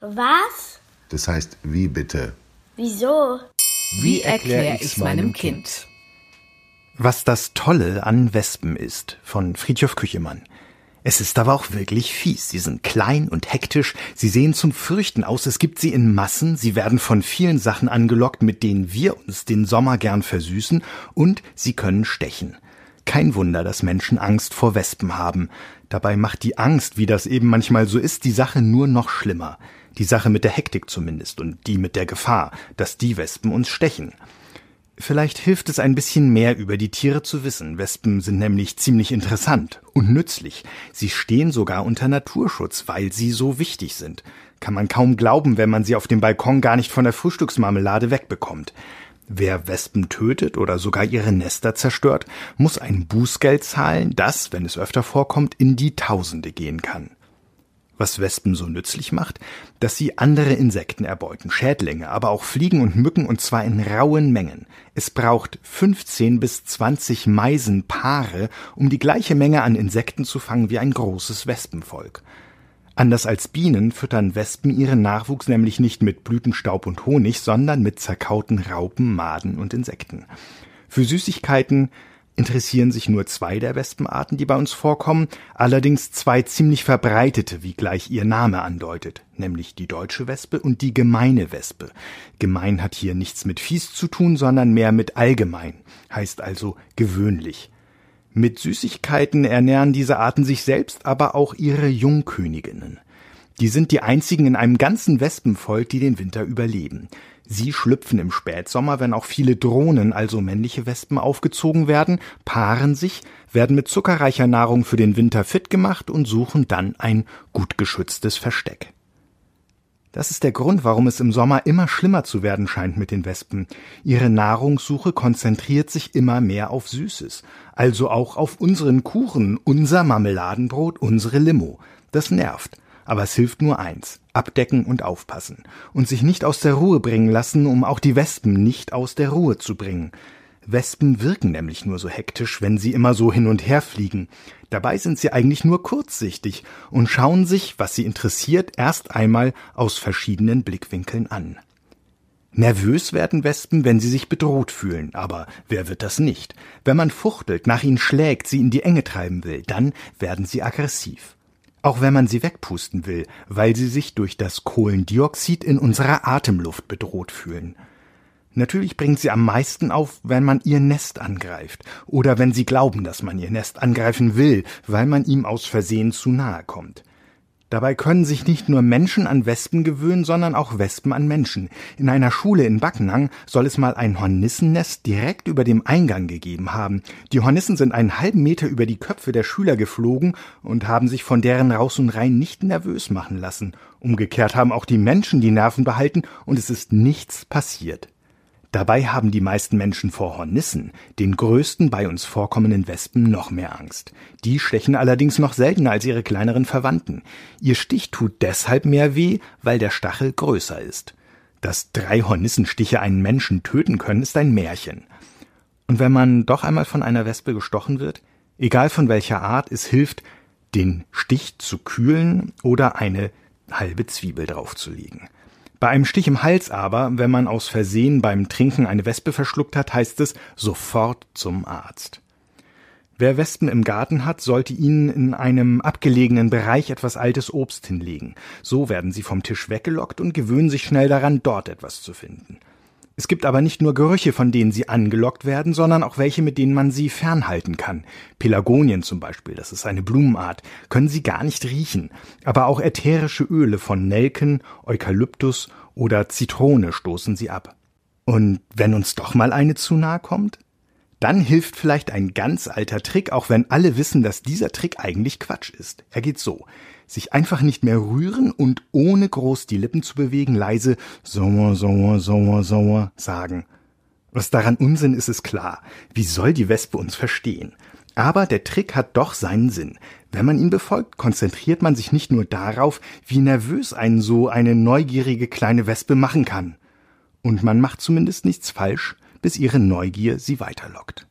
Was? Das heißt, wie bitte? Wieso? Wie erkläre ich's meinem Kind? Was das Tolle an Wespen ist, von Friedhof Küchemann. Es ist aber auch wirklich fies. Sie sind klein und hektisch, sie sehen zum Fürchten aus, es gibt sie in Massen, sie werden von vielen Sachen angelockt, mit denen wir uns den Sommer gern versüßen, und sie können stechen. Kein Wunder, dass Menschen Angst vor Wespen haben. Dabei macht die Angst, wie das eben manchmal so ist, die Sache nur noch schlimmer. Die Sache mit der Hektik zumindest und die mit der Gefahr, dass die Wespen uns stechen. Vielleicht hilft es ein bisschen mehr über die Tiere zu wissen. Wespen sind nämlich ziemlich interessant und nützlich. Sie stehen sogar unter Naturschutz, weil sie so wichtig sind. Kann man kaum glauben, wenn man sie auf dem Balkon gar nicht von der Frühstücksmarmelade wegbekommt. Wer Wespen tötet oder sogar ihre Nester zerstört, muss ein Bußgeld zahlen, das, wenn es öfter vorkommt, in die Tausende gehen kann was Wespen so nützlich macht, dass sie andere Insekten erbeuten, Schädlinge, aber auch Fliegen und Mücken und zwar in rauen Mengen. Es braucht 15 bis 20 Meisenpaare, um die gleiche Menge an Insekten zu fangen wie ein großes Wespenvolk. Anders als Bienen füttern Wespen ihren Nachwuchs nämlich nicht mit Blütenstaub und Honig, sondern mit zerkauten Raupen, Maden und Insekten. Für Süßigkeiten interessieren sich nur zwei der Wespenarten, die bei uns vorkommen, allerdings zwei ziemlich verbreitete, wie gleich ihr Name andeutet, nämlich die deutsche Wespe und die gemeine Wespe. Gemein hat hier nichts mit fies zu tun, sondern mehr mit allgemein, heißt also gewöhnlich. Mit Süßigkeiten ernähren diese Arten sich selbst, aber auch ihre Jungköniginnen. Die sind die einzigen in einem ganzen Wespenvolk, die den Winter überleben. Sie schlüpfen im Spätsommer, wenn auch viele Drohnen, also männliche Wespen, aufgezogen werden, paaren sich, werden mit zuckerreicher Nahrung für den Winter fit gemacht und suchen dann ein gut geschütztes Versteck. Das ist der Grund, warum es im Sommer immer schlimmer zu werden scheint mit den Wespen. Ihre Nahrungssuche konzentriert sich immer mehr auf Süßes, also auch auf unseren Kuchen, unser Marmeladenbrot, unsere Limo. Das nervt. Aber es hilft nur eins, abdecken und aufpassen. Und sich nicht aus der Ruhe bringen lassen, um auch die Wespen nicht aus der Ruhe zu bringen. Wespen wirken nämlich nur so hektisch, wenn sie immer so hin und her fliegen. Dabei sind sie eigentlich nur kurzsichtig und schauen sich, was sie interessiert, erst einmal aus verschiedenen Blickwinkeln an. Nervös werden Wespen, wenn sie sich bedroht fühlen, aber wer wird das nicht? Wenn man fuchtelt, nach ihnen schlägt, sie in die Enge treiben will, dann werden sie aggressiv auch wenn man sie wegpusten will, weil sie sich durch das Kohlendioxid in unserer Atemluft bedroht fühlen. Natürlich bringt sie am meisten auf, wenn man ihr Nest angreift oder wenn sie glauben, dass man ihr Nest angreifen will, weil man ihm aus Versehen zu nahe kommt. Dabei können sich nicht nur Menschen an Wespen gewöhnen, sondern auch Wespen an Menschen. In einer Schule in Backenang soll es mal ein Hornissennest direkt über dem Eingang gegeben haben. Die Hornissen sind einen halben Meter über die Köpfe der Schüler geflogen und haben sich von deren Raus und Rein nicht nervös machen lassen. Umgekehrt haben auch die Menschen die Nerven behalten und es ist nichts passiert. Dabei haben die meisten Menschen vor Hornissen, den größten bei uns vorkommenden Wespen, noch mehr Angst. Die stechen allerdings noch seltener als ihre kleineren Verwandten. Ihr Stich tut deshalb mehr weh, weil der Stachel größer ist. Dass drei Hornissenstiche einen Menschen töten können, ist ein Märchen. Und wenn man doch einmal von einer Wespe gestochen wird, egal von welcher Art, es hilft, den Stich zu kühlen oder eine halbe Zwiebel draufzulegen. Bei einem Stich im Hals aber, wenn man aus Versehen beim Trinken eine Wespe verschluckt hat, heißt es sofort zum Arzt. Wer Wespen im Garten hat, sollte ihnen in einem abgelegenen Bereich etwas altes Obst hinlegen. So werden sie vom Tisch weggelockt und gewöhnen sich schnell daran, dort etwas zu finden. Es gibt aber nicht nur Gerüche, von denen sie angelockt werden, sondern auch welche, mit denen man sie fernhalten kann. Pelagonien zum Beispiel, das ist eine Blumenart, können sie gar nicht riechen. Aber auch ätherische Öle von Nelken, Eukalyptus oder Zitrone stoßen sie ab. Und wenn uns doch mal eine zu nahe kommt? Dann hilft vielleicht ein ganz alter Trick, auch wenn alle wissen, dass dieser Trick eigentlich Quatsch ist. Er geht so sich einfach nicht mehr rühren und ohne groß die Lippen zu bewegen leise Sommer, Sommer, Sommer, Sommer sagen. Was daran Unsinn ist, ist klar. Wie soll die Wespe uns verstehen? Aber der Trick hat doch seinen Sinn. Wenn man ihn befolgt, konzentriert man sich nicht nur darauf, wie nervös einen so eine neugierige kleine Wespe machen kann. Und man macht zumindest nichts falsch, bis ihre Neugier sie weiterlockt.